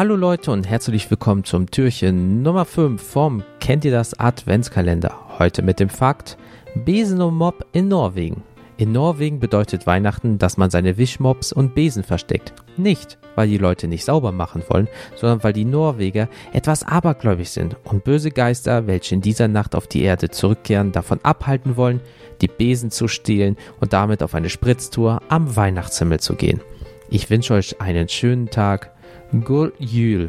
Hallo Leute und herzlich willkommen zum Türchen Nummer 5 vom Kennt ihr das Adventskalender? Heute mit dem Fakt Besen und Mob in Norwegen. In Norwegen bedeutet Weihnachten, dass man seine Wischmops und Besen versteckt. Nicht, weil die Leute nicht sauber machen wollen, sondern weil die Norweger etwas abergläubig sind und böse Geister, welche in dieser Nacht auf die Erde zurückkehren, davon abhalten wollen, die Besen zu stehlen und damit auf eine Spritztour am Weihnachtshimmel zu gehen. Ich wünsche euch einen schönen Tag. Gor Yul.